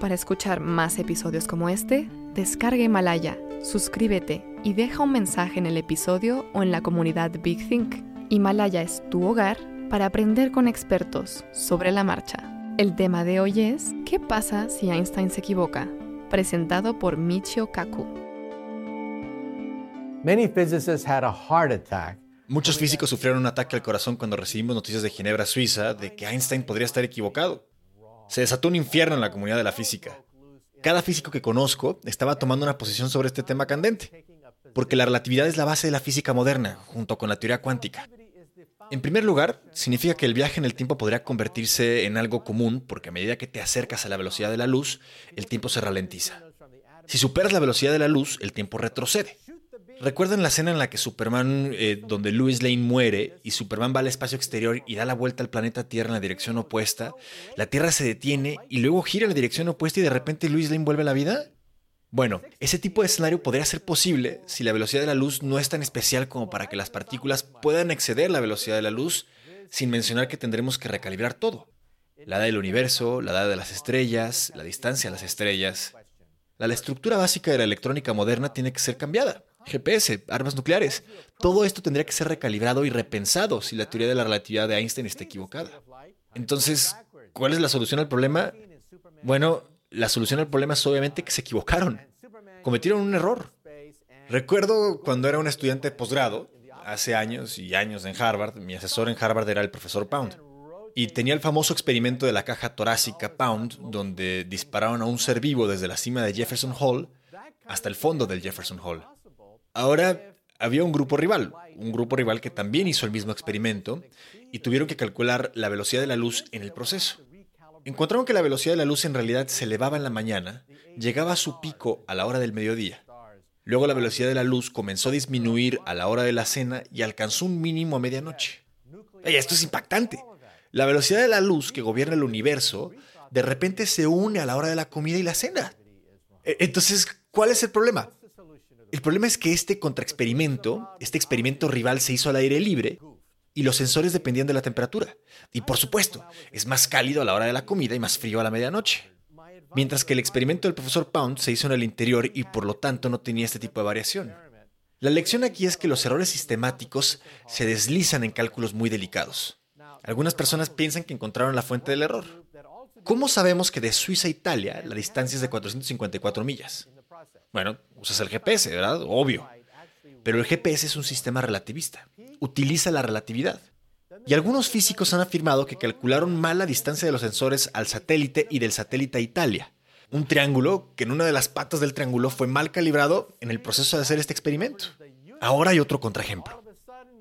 Para escuchar más episodios como este, descarga Himalaya, suscríbete y deja un mensaje en el episodio o en la comunidad Big Think. Himalaya es tu hogar para aprender con expertos sobre la marcha. El tema de hoy es ¿Qué pasa si Einstein se equivoca? Presentado por Michio Kaku. Many physicists had a heart attack Muchos físicos sufrieron un ataque al corazón cuando recibimos noticias de Ginebra, Suiza, de que Einstein podría estar equivocado. Se desató un infierno en la comunidad de la física. Cada físico que conozco estaba tomando una posición sobre este tema candente, porque la relatividad es la base de la física moderna, junto con la teoría cuántica. En primer lugar, significa que el viaje en el tiempo podría convertirse en algo común, porque a medida que te acercas a la velocidad de la luz, el tiempo se ralentiza. Si superas la velocidad de la luz, el tiempo retrocede. ¿Recuerdan la escena en la que Superman, eh, donde Louis Lane muere y Superman va al espacio exterior y da la vuelta al planeta Tierra en la dirección opuesta? La Tierra se detiene y luego gira en la dirección opuesta y de repente Louis Lane vuelve a la vida. Bueno, ese tipo de escenario podría ser posible si la velocidad de la luz no es tan especial como para que las partículas puedan exceder la velocidad de la luz, sin mencionar que tendremos que recalibrar todo. La edad del universo, la edad de las estrellas, la distancia a las estrellas. La, la estructura básica de la electrónica moderna tiene que ser cambiada. GPS, armas nucleares. Todo esto tendría que ser recalibrado y repensado si la teoría de la relatividad de Einstein está equivocada. Entonces, ¿cuál es la solución al problema? Bueno, la solución al problema es obviamente que se equivocaron. Cometieron un error. Recuerdo cuando era un estudiante de posgrado, hace años y años en Harvard, mi asesor en Harvard era el profesor Pound. Y tenía el famoso experimento de la caja torácica Pound, donde dispararon a un ser vivo desde la cima de Jefferson Hall hasta el fondo del Jefferson Hall. Ahora había un grupo rival, un grupo rival que también hizo el mismo experimento y tuvieron que calcular la velocidad de la luz en el proceso. Encontraron que la velocidad de la luz en realidad se elevaba en la mañana, llegaba a su pico a la hora del mediodía. Luego la velocidad de la luz comenzó a disminuir a la hora de la cena y alcanzó un mínimo a medianoche. ¡Ey, esto es impactante! La velocidad de la luz que gobierna el universo de repente se une a la hora de la comida y la cena. E, entonces, ¿cuál es el problema? El problema es que este contraexperimento, este experimento rival se hizo al aire libre y los sensores dependían de la temperatura. Y por supuesto, es más cálido a la hora de la comida y más frío a la medianoche. Mientras que el experimento del profesor Pound se hizo en el interior y por lo tanto no tenía este tipo de variación. La lección aquí es que los errores sistemáticos se deslizan en cálculos muy delicados. Algunas personas piensan que encontraron la fuente del error. ¿Cómo sabemos que de Suiza a Italia la distancia es de 454 millas? Bueno, usas el GPS, ¿verdad? Obvio. Pero el GPS es un sistema relativista. Utiliza la relatividad. Y algunos físicos han afirmado que calcularon mal la distancia de los sensores al satélite y del satélite a Italia. Un triángulo que en una de las patas del triángulo fue mal calibrado en el proceso de hacer este experimento. Ahora hay otro contraejemplo.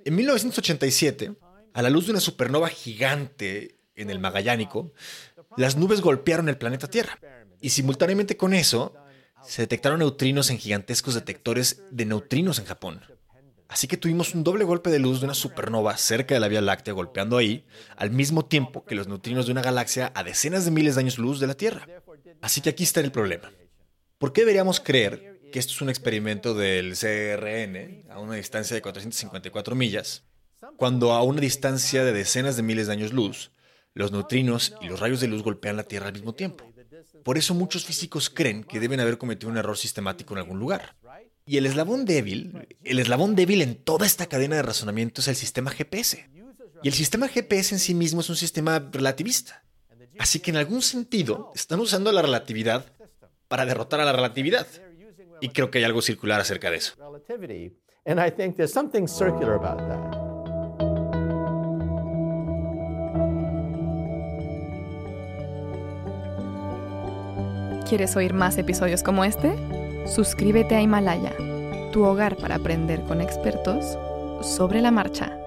En 1987, a la luz de una supernova gigante en el Magallánico, las nubes golpearon el planeta Tierra. Y simultáneamente con eso, se detectaron neutrinos en gigantescos detectores de neutrinos en Japón. Así que tuvimos un doble golpe de luz de una supernova cerca de la Vía Láctea golpeando ahí, al mismo tiempo que los neutrinos de una galaxia a decenas de miles de años luz de la Tierra. Así que aquí está el problema. ¿Por qué deberíamos creer que esto es un experimento del CRN a una distancia de 454 millas, cuando a una distancia de decenas de miles de años luz, los neutrinos y los rayos de luz golpean la Tierra al mismo tiempo? Por eso muchos físicos creen que deben haber cometido un error sistemático en algún lugar. Y el eslabón débil, el eslabón débil en toda esta cadena de razonamiento es el sistema GPS. Y el sistema GPS en sí mismo es un sistema relativista. Así que en algún sentido están usando la relatividad para derrotar a la relatividad. Y creo que hay algo circular acerca de eso. ¿Quieres oír más episodios como este? Suscríbete a Himalaya, tu hogar para aprender con expertos sobre la marcha.